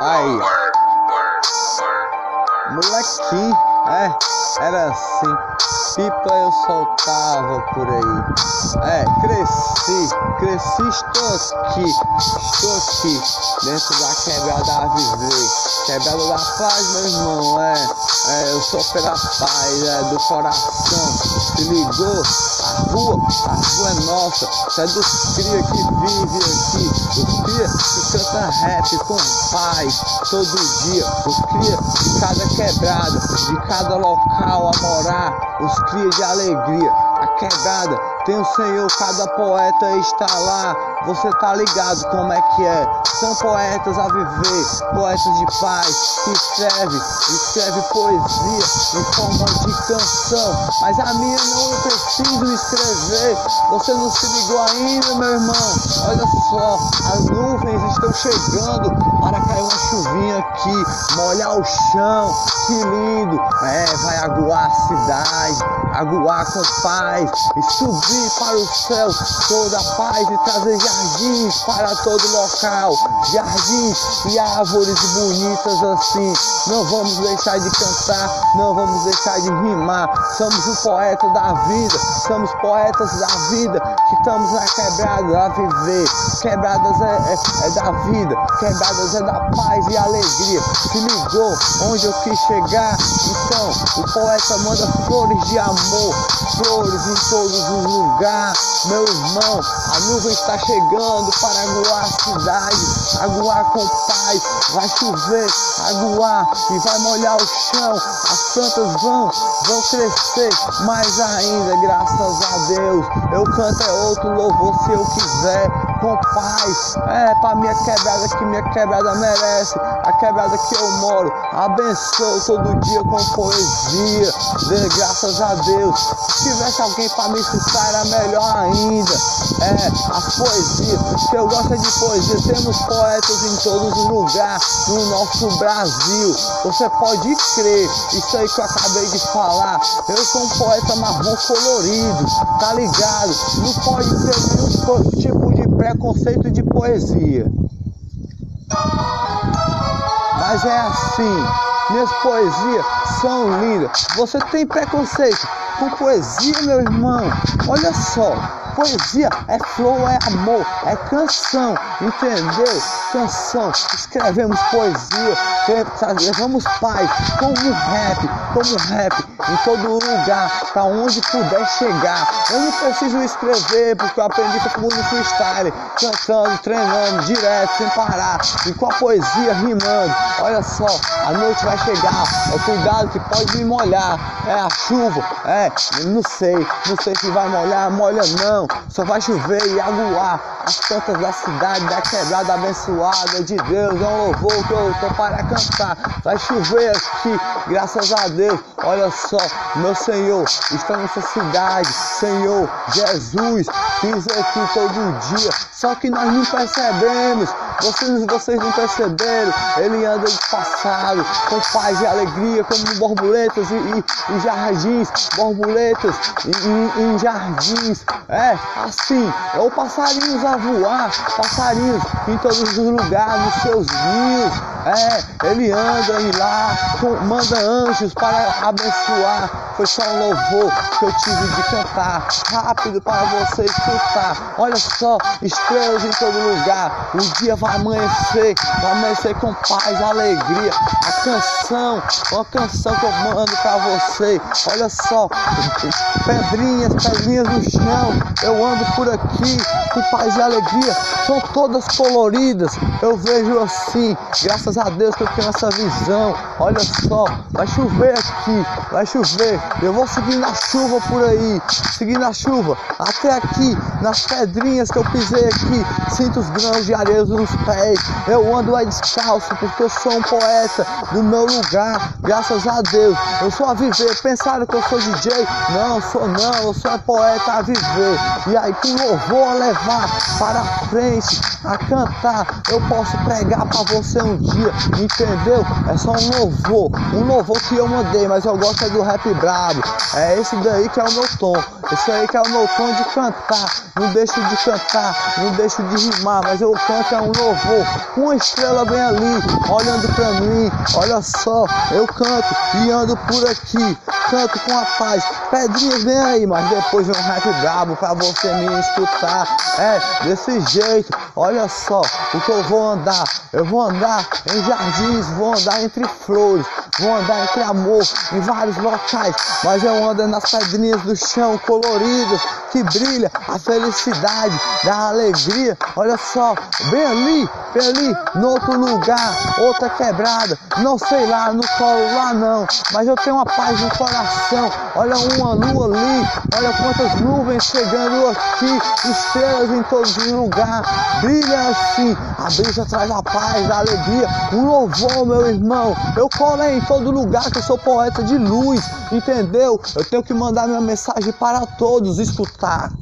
Aí. Molequinho, é, era assim. Pipa eu soltava por aí. É, cresci, cresci, estou aqui, estou aqui, dentro da quebrada viver. Quebrada da paz, meu irmão, é, é, eu sou pela paz, é do coração. Se ligou? A rua, a rua é nossa, é dos cria que vive aqui, os cria que canta rap com paz todo dia, os cria de cada quebrada, de cada local a morar, os cria de alegria, a quebrada tem o Senhor, cada poeta está lá. Você tá ligado como é que é? São poetas a viver, poetas de paz, que escreve, escreve poesia em forma de canção. Mas a minha não eu preciso escrever. Você não se ligou ainda, meu irmão? Olha só, as nuvens estão chegando para cair uma chuvinha aqui, molhar o chão. Que lindo! É, vai aguar a cidade, aguar com paz e subir para o céu toda a paz e trazer jardins para todo local, jardins e árvores bonitas assim. Não vamos deixar de cantar, não vamos deixar de rimar. Somos o poeta da vida, somos poetas da vida que estamos na quebrada a viver. Quebradas é, é, é da vida, quebradas é da paz e alegria. Se ligou onde eu quis chegar? Então, o poeta manda flores de amor, flores em todos os lugares lugar, meu irmão. A nuvem está chegando para aguar a cidade, aguar com paz. Vai chover, aguar e vai molhar o chão. As plantas vão, vão crescer mais ainda, graças a Deus. Eu canto é outro louvor se eu quiser, com paz. É para minha quebrada que minha quebrada merece, a quebrada que eu moro. Abençoo todo dia com poesia. Dê graças a Deus. Se tivesse alguém para me escutar, era melhor ainda. É, as poesias, se eu gosto de poesia, temos poetas em todos os lugares no nosso Brasil. Você pode crer, isso aí que eu acabei de falar. Eu sou um poeta marrom colorido, tá ligado? Não pode ter nenhum tipo de preconceito de poesia. Mas é assim, minhas poesias são lindas. Você tem preconceito com poesia, meu irmão? Olha só, poesia é flow, é amor, é canção, entendeu? Canção, escrevemos poesia, levamos paz, como rap, como rap, em todo lugar, para onde puder chegar. Eu não preciso escrever, porque eu aprendi com o freestyle, cantando, treinando, direto, sem parar, e com a poesia rimando. Olha só, a noite vai chegar, é cuidado que pode me molhar, é a chuva, é, não sei, não sei se vai molhar, molha não, só vai chover e aguar as plantas da cidade, da quebrada abençoada de Deus, é um louvor que eu tô para cantar, vai chover aqui, graças a Deus, olha só, meu Senhor, está nessa cidade, Senhor, Jesus, pisa aqui todo dia, só que nós não percebemos, vocês, vocês não perceberam, ele anda de passado, com paz e alegria, como borboletas e, e, e jardins, borboletas em jardins, é assim, é o passarinhos a voar, passarinhos em todos os lugares, nos seus ninhos, é, ele anda e lá, com, manda anjos para abençoar, foi só um louvor que eu tive de cantar, rápido para você escutar, olha só, estrelas em todo lugar, o dia vai amanhecer, vai amanhecer com paz, alegria, a canção, uma canção que eu mando para você, olha só, pedrinhas, pedrinhas no chão. Eu ando por aqui com paz e alegria, são todas coloridas. Eu vejo assim, graças a Deus que eu tenho essa visão. Olha só, vai chover aqui, vai chover. Eu vou seguir na chuva por aí, seguir na chuva, até aqui, nas pedrinhas que eu pisei aqui. Sinto os grãos de areia nos pés. Eu ando aí descalço porque eu sou um poeta do meu lugar, graças a Deus. Eu sou a viver. Pensaram que eu sou DJ? Não, sou não, eu sou poeta a viver. E aí, com louvor a levar para frente, a cantar, eu posso pregar para você um dia, entendeu? É só um louvor, um louvor que eu mandei, mas eu gosto é do rap bravo. Brabo. É esse daí que é o meu tom. Esse aí que é o meu tom de cantar. Não deixo de cantar, não deixo de rimar, mas eu canto é um louvor. Uma estrela bem ali, olhando pra mim. Olha só, eu canto e ando por aqui. Canto com a paz, pedrinhas bem aí, mas depois vem um rap brabo pra você me escutar. É, desse jeito, olha só o que eu vou andar. Eu vou andar em jardins, vou andar entre flores, vou andar entre amor em vários locais, mas eu ando nas pedrinhas do chão coloridas que brilha a felicidade, da alegria. Olha só, bem ali, bem ali, no outro lugar, outra quebrada, não sei lá, no colo lá não, mas eu tenho uma paz no coração. Olha uma lua ali, olha quantas nuvens chegando aqui, estrelas em todos os lugares, brilha assim, a brisa traz a paz, a alegria, um louvor, meu irmão. Eu colo em todo lugar que eu sou poeta de luz, entendeu? Eu tenho que mandar minha mensagem para todos escutar.